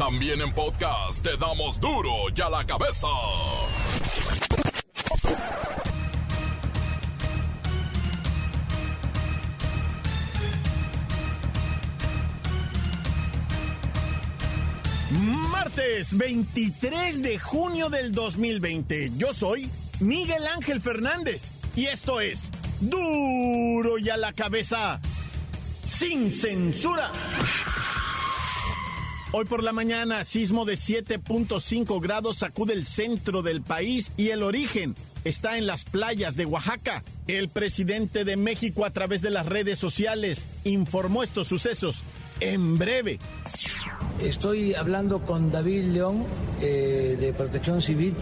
También en podcast te damos duro y a la cabeza. Martes 23 de junio del 2020. Yo soy Miguel Ángel Fernández y esto es duro y a la cabeza sin censura. Hoy por la mañana, sismo de 7.5 grados sacude el centro del país y el origen está en las playas de Oaxaca. El presidente de México a través de las redes sociales informó estos sucesos en breve. Estoy hablando con David León eh, de Protección Civil.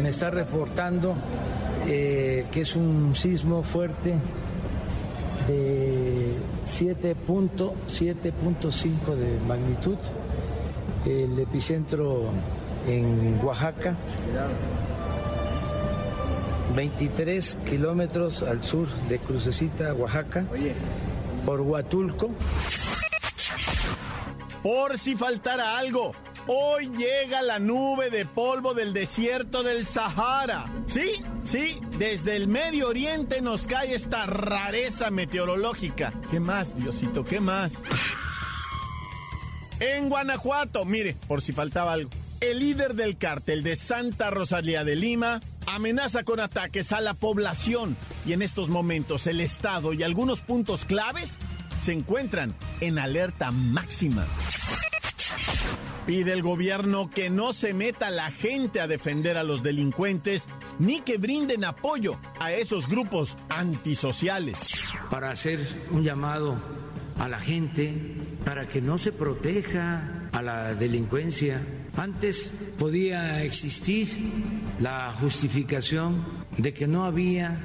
Me está reportando eh, que es un sismo fuerte de 7.7.5 de magnitud. El epicentro en Oaxaca, 23 kilómetros al sur de Crucecita, Oaxaca, por Huatulco. Por si faltara algo, hoy llega la nube de polvo del desierto del Sahara. Sí, sí, desde el Medio Oriente nos cae esta rareza meteorológica. ¿Qué más, Diosito? ¿Qué más? En Guanajuato, mire, por si faltaba algo. El líder del cártel de Santa Rosalía de Lima amenaza con ataques a la población y en estos momentos el Estado y algunos puntos claves se encuentran en alerta máxima. Pide el gobierno que no se meta la gente a defender a los delincuentes ni que brinden apoyo a esos grupos antisociales. Para hacer un llamado a la gente para que no se proteja a la delincuencia. Antes podía existir la justificación de que no había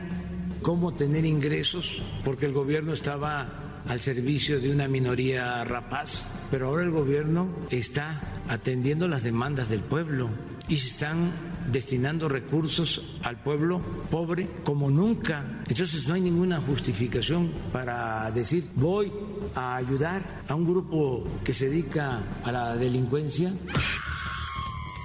cómo tener ingresos porque el gobierno estaba al servicio de una minoría rapaz, pero ahora el gobierno está atendiendo las demandas del pueblo y se están destinando recursos al pueblo pobre como nunca. Entonces no hay ninguna justificación para decir voy a ayudar a un grupo que se dedica a la delincuencia.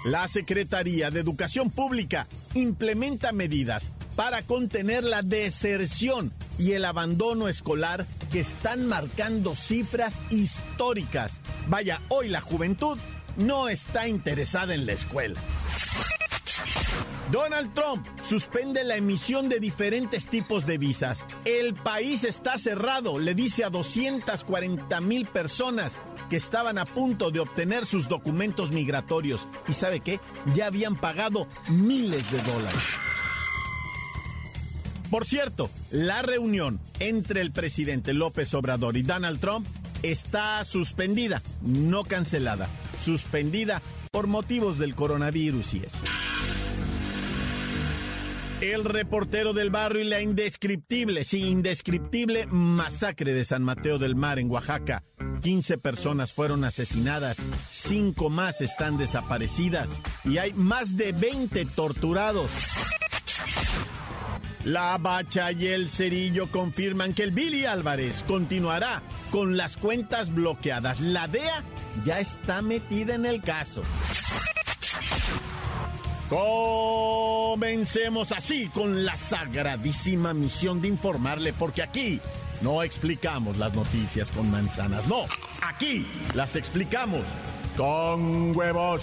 La Secretaría de Educación Pública implementa medidas para contener la deserción y el abandono escolar que están marcando cifras históricas. Vaya, hoy la juventud no está interesada en la escuela. Donald Trump suspende la emisión de diferentes tipos de visas. El país está cerrado, le dice a 240 mil personas que estaban a punto de obtener sus documentos migratorios. ¿Y sabe qué? Ya habían pagado miles de dólares. Por cierto, la reunión entre el presidente López Obrador y Donald Trump está suspendida, no cancelada, suspendida por motivos del coronavirus y eso. El reportero del barrio y la indescriptible, sí, indescriptible masacre de San Mateo del Mar en Oaxaca. 15 personas fueron asesinadas, 5 más están desaparecidas y hay más de 20 torturados. La Bacha y el Cerillo confirman que el Billy Álvarez continuará con las cuentas bloqueadas. La DEA ya está metida en el caso. Comencemos así con la sagradísima misión de informarle, porque aquí no explicamos las noticias con manzanas, no, aquí las explicamos con huevos.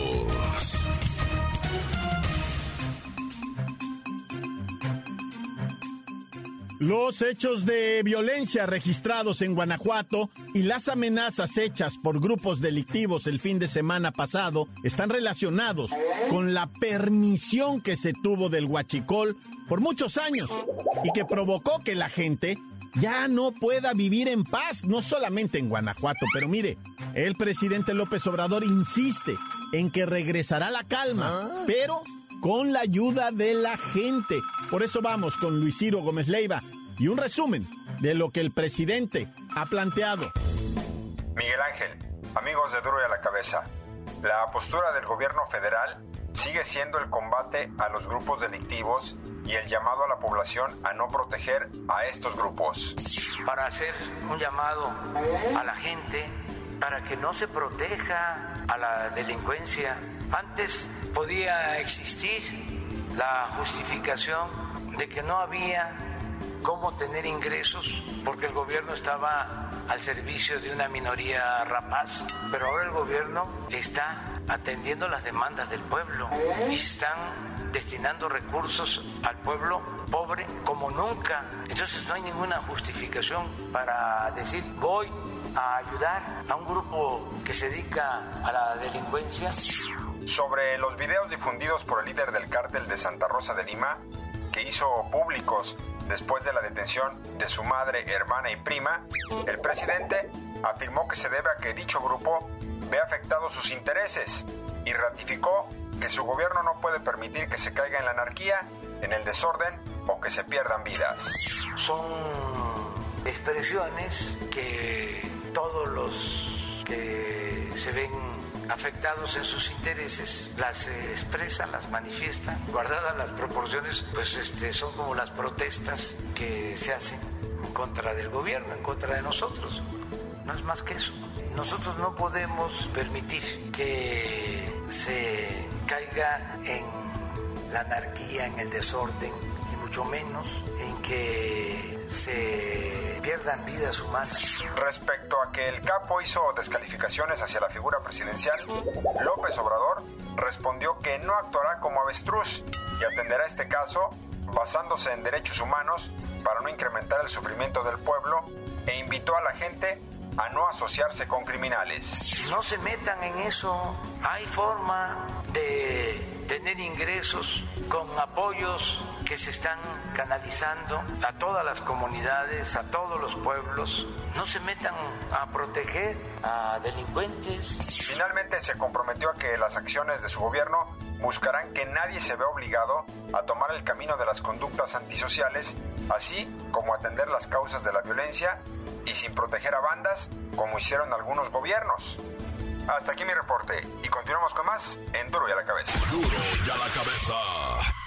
Los hechos de violencia registrados en Guanajuato y las amenazas hechas por grupos delictivos el fin de semana pasado están relacionados con la permisión que se tuvo del huachicol por muchos años y que provocó que la gente ya no pueda vivir en paz, no solamente en Guanajuato, pero mire, el presidente López Obrador insiste en que regresará la calma, pero con la ayuda de la gente. Por eso vamos con Luis Ciro Gómez Leiva y un resumen de lo que el presidente ha planteado. Miguel Ángel, amigos de Duro y a la Cabeza, la postura del gobierno federal sigue siendo el combate a los grupos delictivos y el llamado a la población a no proteger a estos grupos. Para hacer un llamado a la gente para que no se proteja a la delincuencia. Antes podía existir la justificación de que no había cómo tener ingresos porque el gobierno estaba al servicio de una minoría rapaz, pero ahora el gobierno está atendiendo las demandas del pueblo y están destinando recursos al pueblo pobre como nunca. Entonces no hay ninguna justificación para decir voy a ayudar a un grupo que se dedica a la delincuencia. Sobre los videos difundidos por el líder del cártel de Santa Rosa de Lima, que hizo públicos después de la detención de su madre, hermana y prima, el presidente afirmó que se debe a que dicho grupo ve afectados sus intereses y ratificó que su gobierno no puede permitir que se caiga en la anarquía, en el desorden o que se pierdan vidas. Son expresiones que todos los que se ven afectados en sus intereses las expresan, las manifiestan, guardadas las proporciones, pues este, son como las protestas que se hacen en contra del gobierno, en contra de nosotros. No es más que eso. Nosotros no podemos permitir que se caiga en la anarquía, en el desorden, mucho menos en que se pierdan vidas humanas. Respecto a que el capo hizo descalificaciones hacia la figura presidencial, López Obrador respondió que no actuará como avestruz y atenderá este caso basándose en derechos humanos para no incrementar el sufrimiento del pueblo e invitó a la gente a no asociarse con criminales. No se metan en eso. Hay forma de tener ingresos con apoyos que se están canalizando a todas las comunidades, a todos los pueblos. No se metan a proteger a delincuentes. Finalmente se comprometió a que las acciones de su gobierno buscarán que nadie se vea obligado a tomar el camino de las conductas antisociales, así como atender las causas de la violencia y sin proteger a bandas como hicieron algunos gobiernos. Hasta aquí mi reporte y continuamos con más en Duro y a la cabeza. Y a la cabeza.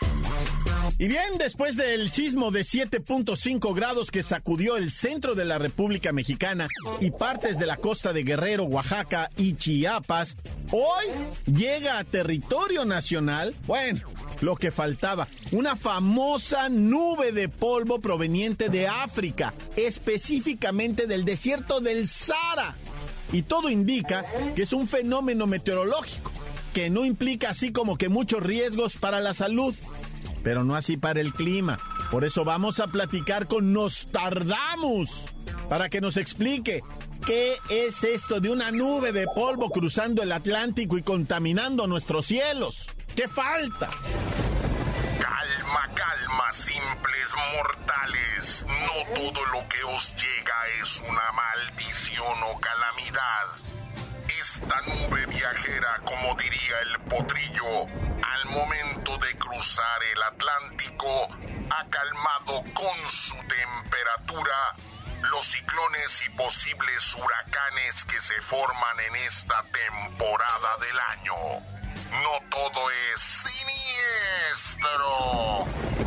Y bien, después del sismo de 7.5 grados que sacudió el centro de la República Mexicana y partes de la costa de Guerrero, Oaxaca y Chiapas, hoy llega a territorio nacional, bueno, lo que faltaba, una famosa nube de polvo proveniente de África, específicamente del desierto del Sahara. Y todo indica que es un fenómeno meteorológico que no implica así como que muchos riesgos para la salud pero no así para el clima. Por eso vamos a platicar con Nostradamus para que nos explique qué es esto de una nube de polvo cruzando el Atlántico y contaminando nuestros cielos. ¿Qué falta? Calma, calma, simples mortales. No todo lo que os llega es una maldición o calamidad. Esta nube viajera, como diría el potrillo, al momento de cruzar el Atlántico, ha calmado con su temperatura los ciclones y posibles huracanes que se forman en esta temporada del año. No todo es siniestro.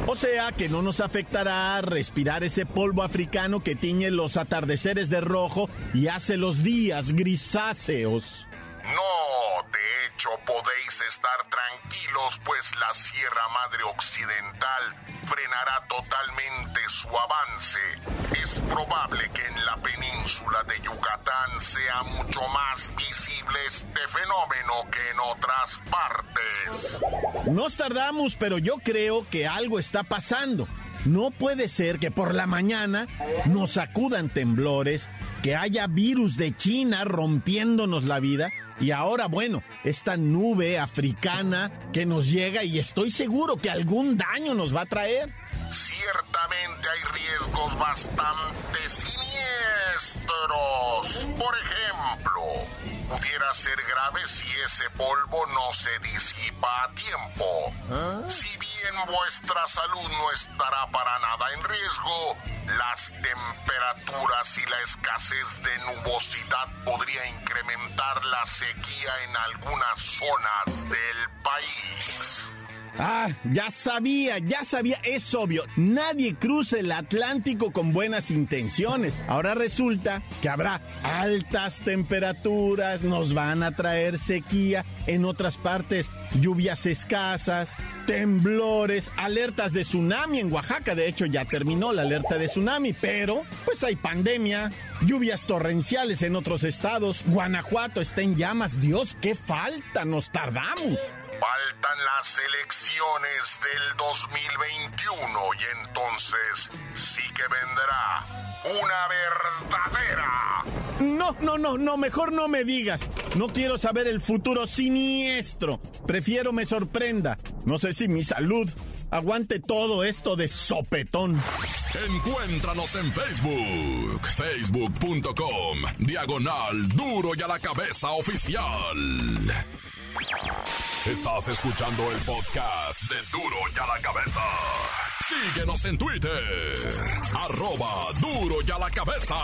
O sea que no nos afectará respirar ese polvo africano que tiñe los atardeceres de rojo y hace los días grisáceos. No, hecho podéis estar tranquilos, pues la Sierra Madre Occidental frenará totalmente su avance. Es probable que en la península de Yucatán sea mucho más visible este fenómeno que en otras partes. Nos tardamos, pero yo creo que algo está pasando. No puede ser que por la mañana nos sacudan temblores, que haya virus de China rompiéndonos la vida y ahora, bueno, esta nube africana que nos llega y estoy seguro que algún daño nos va a traer. Ciertamente hay riesgos bastante siniestros. Por ejemplo, pudiera ser grave si ese polvo no se disipa a tiempo. Si bien vuestra salud no estará para nada en riesgo, las temperaturas y la escasez de nubosidad podría incrementar la sequía en algunas zonas del país. Ah, ya sabía, ya sabía, es obvio. Nadie cruza el Atlántico con buenas intenciones. Ahora resulta que habrá altas temperaturas, nos van a traer sequía, en otras partes lluvias escasas, temblores, alertas de tsunami en Oaxaca. De hecho, ya terminó la alerta de tsunami, pero pues hay pandemia, lluvias torrenciales en otros estados. Guanajuato está en llamas. Dios, qué falta, nos tardamos. Faltan las elecciones del 2021 y entonces sí que vendrá una verdadera. No, no, no, no, mejor no me digas. No quiero saber el futuro siniestro. Prefiero me sorprenda. No sé si mi salud aguante todo esto de sopetón. Encuéntranos en Facebook, facebook.com, diagonal duro y a la cabeza oficial. Estás escuchando el podcast de Duro y a la Cabeza. Síguenos en Twitter. Arroba Duro y a la Cabeza.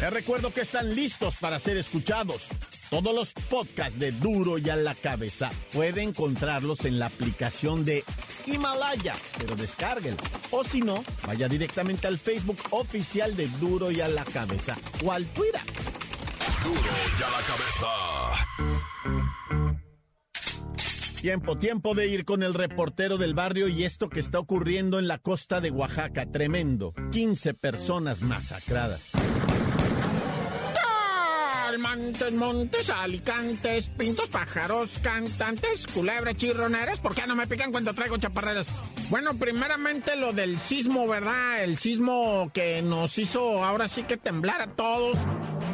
Les recuerdo que están listos para ser escuchados. Todos los podcasts de Duro y a la Cabeza puede encontrarlos en la aplicación de Himalaya, pero descárguenlo. O si no, vaya directamente al Facebook oficial de Duro y a la Cabeza o al Twitter. Duro y a la Cabeza. Tiempo, tiempo de ir con el reportero del barrio y esto que está ocurriendo en la costa de Oaxaca. Tremendo. 15 personas masacradas. Montes, montes, alicantes, pintos, pájaros, cantantes, culebras, chirroneras. ¿Por qué no me pican cuando traigo chaparreras? Bueno, primeramente lo del sismo, ¿verdad? El sismo que nos hizo ahora sí que temblar a todos.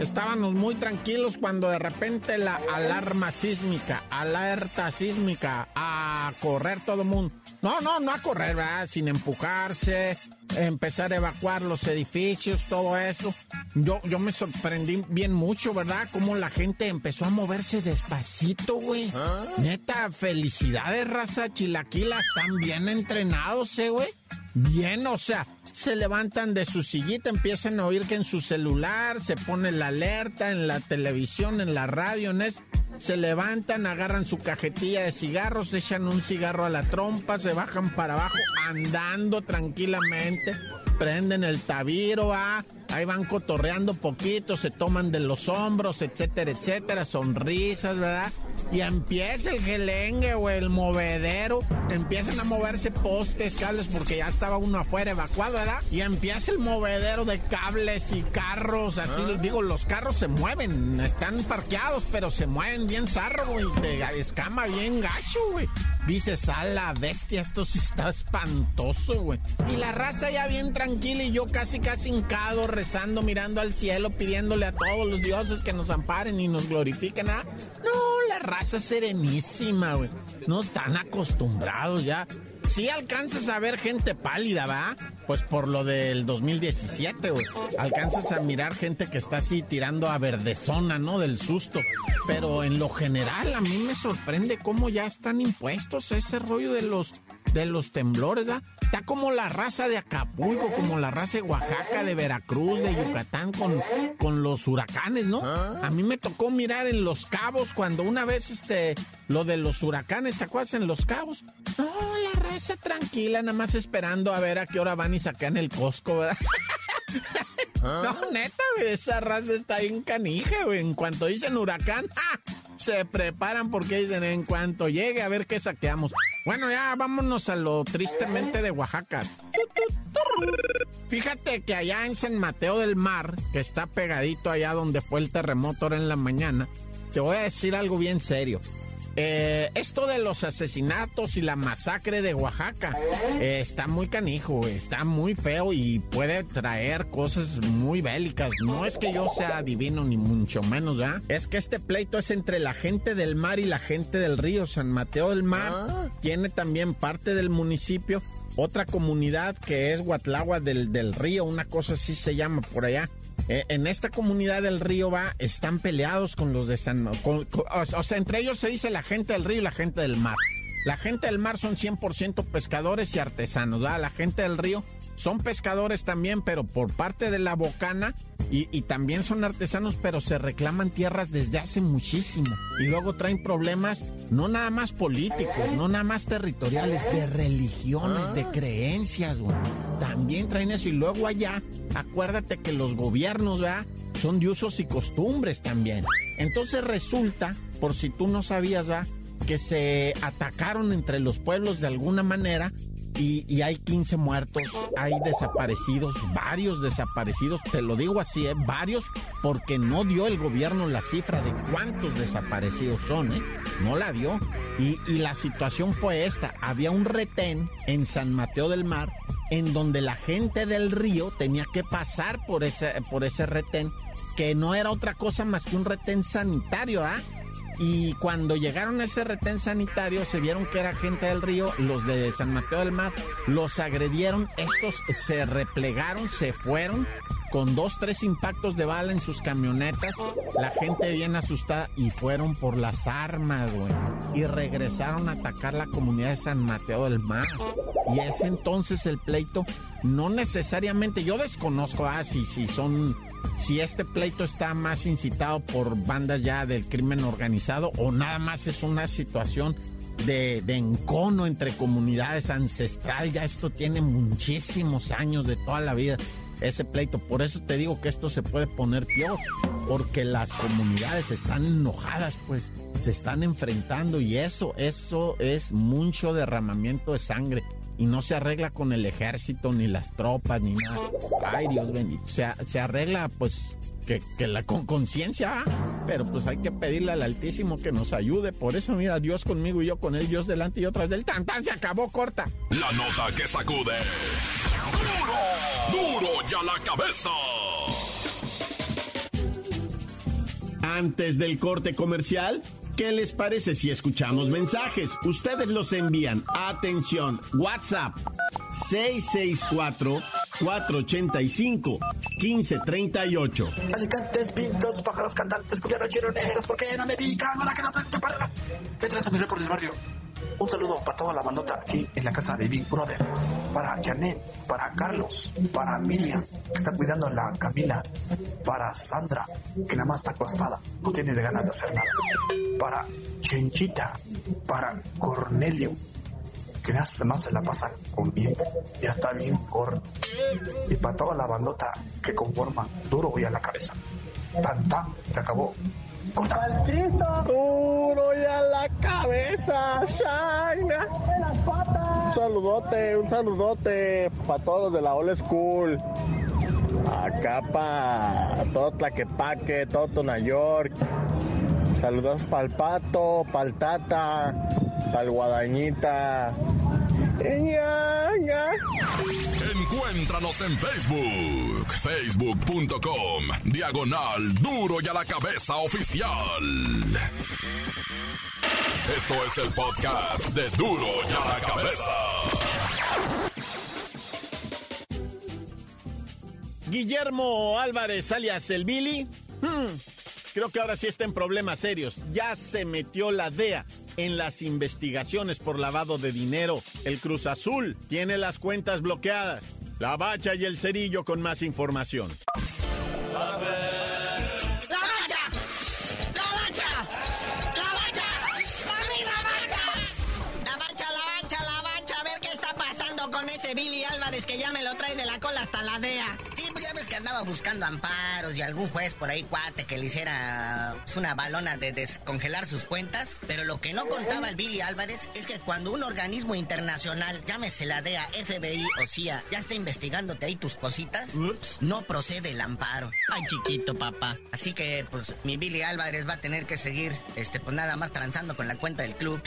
Estábamos muy tranquilos cuando de repente la alarma sísmica, alerta sísmica, a correr todo el mundo. No, no, no a correr, ¿verdad? Sin empujarse, empezar a evacuar los edificios, todo eso. Yo, yo me sorprendí bien mucho, ¿verdad? Cómo la gente empezó a moverse despacito, güey. Neta, felicidades, raza chilaquila, están bien entrenados, ¿eh, güey? Bien, o sea, se levantan de su sillita, empiezan a oír que en su celular se pone la alerta, en la televisión, en la radio, en eso se levantan, agarran su cajetilla de cigarros, echan un cigarro a la trompa, se bajan para abajo andando tranquilamente, prenden el tabiro, ah, ahí van cotorreando poquito, se toman de los hombros, etcétera, etcétera, sonrisas, ¿verdad? Y empieza el gelengue o el movedero, empiezan a moverse postes, cables, porque ya estaba uno afuera evacuado, ¿verdad? Y empieza el movedero de cables y carros, así les digo, los carros se mueven, están parqueados, pero se mueven bien zarro, güey, te escama bien gacho, güey. Dices, a la bestia, esto sí está espantoso, güey. Y la raza ya bien tranquila y yo casi, casi hincado, rezando, mirando al cielo, pidiéndole a todos los dioses que nos amparen y nos glorifiquen. ¿ah? No, la raza serenísima, güey. No están acostumbrados ya. Sí alcanzas a ver gente pálida, ¿va? Pues por lo del 2017, güey. Alcanzas a mirar gente que está así tirando a verdezona, ¿no? Del susto. Pero en lo general a mí me sorprende cómo ya están impuestos ese rollo de los de los temblores, ¿ah? Está como la raza de Acapulco, como la raza de Oaxaca, de Veracruz, de Yucatán con, con los huracanes, ¿no? A mí me tocó mirar en Los Cabos cuando una vez este lo de los huracanes, ¿te acuerdas en Los Cabos? No, la raza tranquila, nada más esperando a ver a qué hora van y sacan el Costco, ¿verdad? No, neta, güey, esa raza está bien canija, güey. En cuanto dicen huracán, ¡ah! Se preparan porque dicen en cuanto llegue a ver qué saqueamos. Bueno, ya vámonos a lo tristemente de Oaxaca. Fíjate que allá en San Mateo del Mar, que está pegadito allá donde fue el terremoto ahora en la mañana, te voy a decir algo bien serio. Eh, esto de los asesinatos y la masacre de Oaxaca eh, está muy canijo, está muy feo y puede traer cosas muy bélicas. No es que yo sea divino ni mucho menos, ¿ya? Es que este pleito es entre la gente del mar y la gente del río. San Mateo del Mar tiene también parte del municipio, otra comunidad que es Guatlagua del, del Río, una cosa así se llama por allá eh, en esta comunidad del río va, están peleados con los de San... o sea, entre ellos se dice la gente del río y la gente del mar. La gente del mar son 100% pescadores y artesanos, ¿verdad? La gente del río son pescadores también, pero por parte de la bocana y, también son artesanos, pero se reclaman tierras desde hace muchísimo. Y luego traen problemas no nada más políticos, no nada más territoriales, de religiones, de creencias, güey. También traen eso. Y luego allá, acuérdate que los gobiernos, ¿verdad? Son de usos y costumbres también. Entonces resulta, por si tú no sabías, ¿verdad? Que se atacaron entre los pueblos de alguna manera y, hay 15 muertos, hay desaparecidos, varios desaparecidos, te lo digo así, ¿eh? varios, porque no dio el gobierno la cifra de cuántos desaparecidos son, ¿eh? no la dio. Y, y la situación fue esta, había un retén en San Mateo del Mar en donde la gente del río tenía que pasar por ese, por ese retén, que no era otra cosa más que un retén sanitario, ¿ah? Y cuando llegaron a ese retén sanitario, se vieron que era gente del río, los de San Mateo del Mar, los agredieron, estos se replegaron, se fueron con dos, tres impactos de bala en sus camionetas, la gente bien asustada y fueron por las armas, güey. Y regresaron a atacar la comunidad de San Mateo del Mar. Y es entonces el pleito, no necesariamente, yo desconozco, ah, si, si son si este pleito está más incitado por bandas ya del crimen organizado o nada más es una situación de, encono entre comunidades ancestral. Ya esto tiene muchísimos años de toda la vida, ese pleito. Por eso te digo que esto se puede poner peor, porque las comunidades están enojadas, pues se están enfrentando y eso, eso es mucho derramamiento de sangre y no se arregla con el ejército, ni las tropas, ni nada. Ay, Dios bendito. Se, se arregla, pues, que, la con conciencia, pero pues hay que pedirle al Altísimo que nos ayude. Por eso, mira, Dios conmigo y yo con él, Dios delante y otras del tan tan se acabó corta. La nota que sacude. ¡Duro! ¡Duro ya la cabeza! Antes del corte comercial, ¿Qué les parece si escuchamos mensajes? Ustedes los envían. Atención, WhatsApp 664-485-1538. Alicantes, pintos, pájaros cantantes, culianos, chironeros, ¿por qué no me pican? Ahora que no traen chaparras. ¿Qué traes a por el barrio? Un saludo para toda la bandota aquí en la casa de Big Brother. Para Janet, para Carlos, para Miriam, que está cuidando la Camila. Para Sandra, que nada más está acostada, no tiene ganas de hacer nada. Para Chenchita, para Cornelio, que nada más se la pasa comiendo, ya está bien gordo. Y para toda la bandota que conforma duro voy a la cabeza. Tan tan, se acabó. Duro y a la cabeza, Shine. Un saludote, un saludote para todos los de la old school. Acá para todo Tlaquepaque, todo Nueva York. Saludos para el pato, para el tata, para el guadañita. Encuéntranos en Facebook, facebook.com, diagonal duro y a la cabeza oficial. Esto es el podcast de duro y a la cabeza. Guillermo Álvarez, alias el Billy. Hmm, creo que ahora sí está en problemas serios. Ya se metió la DEA en las investigaciones por lavado de dinero. El Cruz Azul tiene las cuentas bloqueadas. La Bacha y el Cerillo con más información. ¡La Bacha! ¡La Bacha! ¡La Bacha! ¡La Bacha! ¡La Bacha, la Bacha, la Bacha! A ver qué está pasando con ese Billy Álvarez que ya me lo trae andaba buscando amparos y algún juez por ahí cuate que le hiciera una balona de descongelar sus cuentas. Pero lo que no contaba el Billy Álvarez es que cuando un organismo internacional, llámese la DEA, FBI o CIA, ya está investigándote ahí tus cositas, no procede el amparo. Ay, chiquito, papá. Así que, pues, mi Billy Álvarez va a tener que seguir, este, pues nada más transando con la cuenta del club.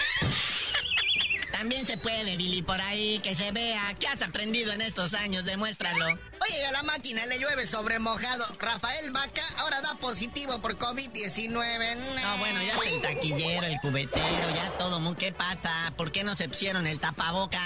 También se puede, Billy, por ahí, que se vea. ¿Qué has aprendido en estos años? Demuéstralo. Oye, a la máquina le llueve sobre mojado. Rafael Vaca ahora da positivo por COVID-19. No, bueno, ya el taquillero, el cubetero, ya todo. ¿Qué pasa? ¿Por qué no se pusieron el tapabocas?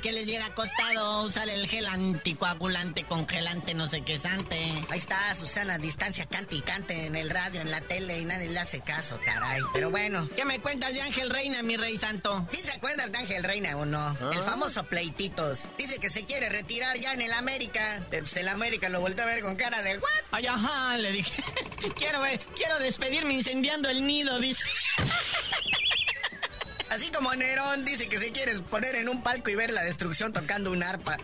¿Qué les hubiera costado usar el gel anticoagulante, congelante, no sé qué sante? Ahí está Susana, distancia cante y cante en el radio, en la tele y nadie le hace caso, caray. Pero bueno. ¿Qué me cuentas de Ángel Reina, mi rey santo? ¿Sí se acuerdan Ángel Reina o no? El famoso pleititos. Dice que se quiere retirar ya en el América. Pues el América lo volvió a ver con cara de ¿what? Ay, ajá, le dije. quiero, quiero despedirme incendiando el nido, dice. Así como Nerón dice que se quiere poner en un palco y ver la destrucción tocando un arpa.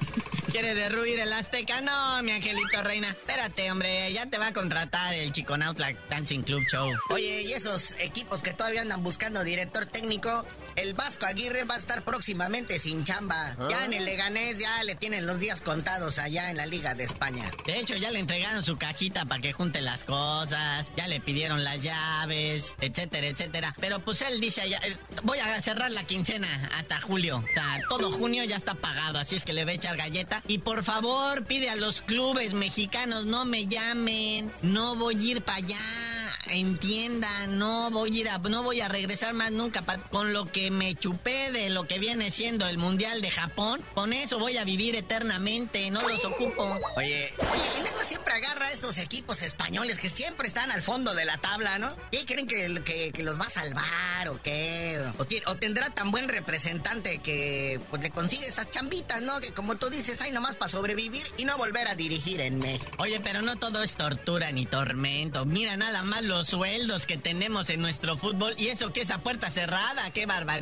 ¿Quiere derruir el Azteca? No, mi angelito reina. Espérate, hombre, ya te va a contratar el Chiconautla Dancing Club Show. Oye, y esos equipos que todavía andan buscando director técnico, el Vasco Aguirre va a estar próximamente sin chamba. Ya ah. en el Leganés ya le tienen los días contados allá en la Liga de España. De hecho, ya le entregaron su cajita para que junte las cosas, ya le pidieron las llaves, etcétera, etcétera. Pero pues él dice, eh, voy a cerrar la quincena hasta julio. O sea, todo junio ya está pagado, así es que le va a echar galleta. Y por favor, pide a los clubes mexicanos, no me llamen, no voy a ir para allá entienda, no voy a ir a, no voy a regresar más nunca con lo que me chupé de lo que viene siendo el Mundial de Japón. Con eso voy a vivir eternamente, no los ocupo. Oye, oye, y luego siempre agarra a estos equipos españoles que siempre están al fondo de la tabla, ¿no? ¿Qué creen que, que, los va a salvar o qué? O, tendrá tan buen representante que pues le consigue esas chambitas, ¿no? Que como tú dices, hay nomás para sobrevivir y no volver a dirigir en México. Oye, pero no todo es tortura ni tormento. Mira nada más lo los sueldos que tenemos en nuestro fútbol y eso que esa puerta cerrada, qué barbaridad.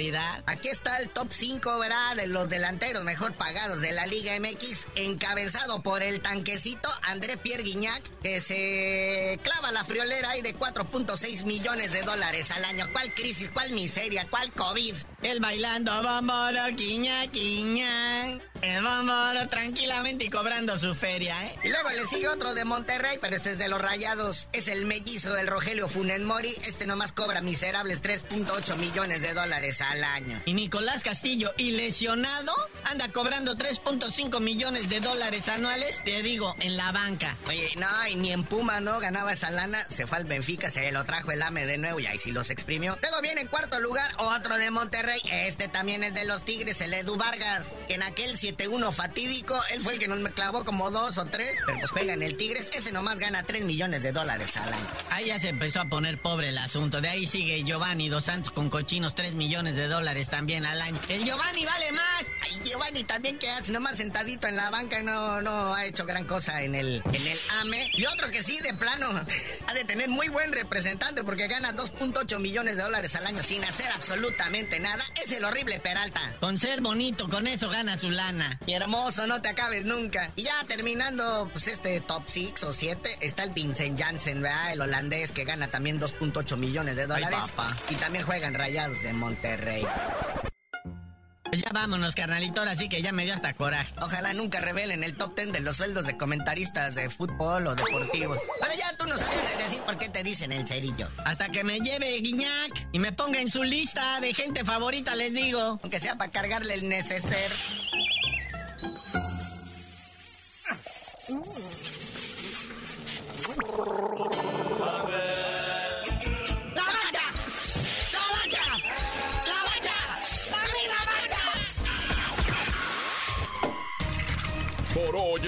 Aquí está el top 5, ¿verdad? De los delanteros mejor pagados de la Liga MX, encabezado por el tanquecito André Pierre Guignac, que se clava la friolera ahí de 4.6 millones de dólares al año. ¿Cuál crisis? ¿Cuál miseria? ¿Cuál COVID? El bailando bomboro, quiña, quiña. El bomboro tranquilamente y cobrando su feria, ¿eh? Y luego le sigue otro de Monterrey, pero este es de los rayados. Es el mellizo del Rogelio Funen Mori. Este nomás cobra miserables 3.8 millones de dólares al año. Y Nicolás Castillo, y lesionado, anda cobrando 3.5 millones de dólares anuales, te digo, en la banca. Oye, no, y ni en Puma, ¿no? Ganaba esa lana, se fue al Benfica, se lo trajo el AME de nuevo y ahí sí los exprimió. Luego viene en cuarto lugar otro de Monterrey este también es de los Tigres, el Edu Vargas. Que en aquel 7-1 fatídico, él fue el que nos clavó como dos o tres. Pero pues juega en el Tigres, ese nomás gana 3 millones de dólares al año. Ahí ya se empezó a poner pobre el asunto. De ahí sigue Giovanni Dos Santos con cochinos 3 millones de dólares también al año. El Giovanni vale más. Ay, Giovanni también que hace nomás sentadito en la banca no, no ha hecho gran cosa en el, en el AME. Y otro que sí, de plano, ha de tener muy buen representante porque gana 2.8 millones de dólares al año sin hacer absolutamente nada es el horrible Peralta. Con ser bonito, con eso gana su lana. Y hermoso, no te acabes nunca. Y ya terminando, pues este top 6 o 7, está el Vincent Janssen, ¿verdad? El holandés que gana también 2.8 millones de dólares. Y también juegan rayados de Monterrey. Pues ya vámonos, carnalito, así que ya me dio hasta coraje. Ojalá nunca revelen el top 10 de los sueldos de comentaristas de fútbol o deportivos. Pero ya tú no sabes decir por qué te dicen el cerillo. Hasta que me lleve Guiñac y me ponga en su lista de gente favorita, les digo. Aunque sea para cargarle el neceser.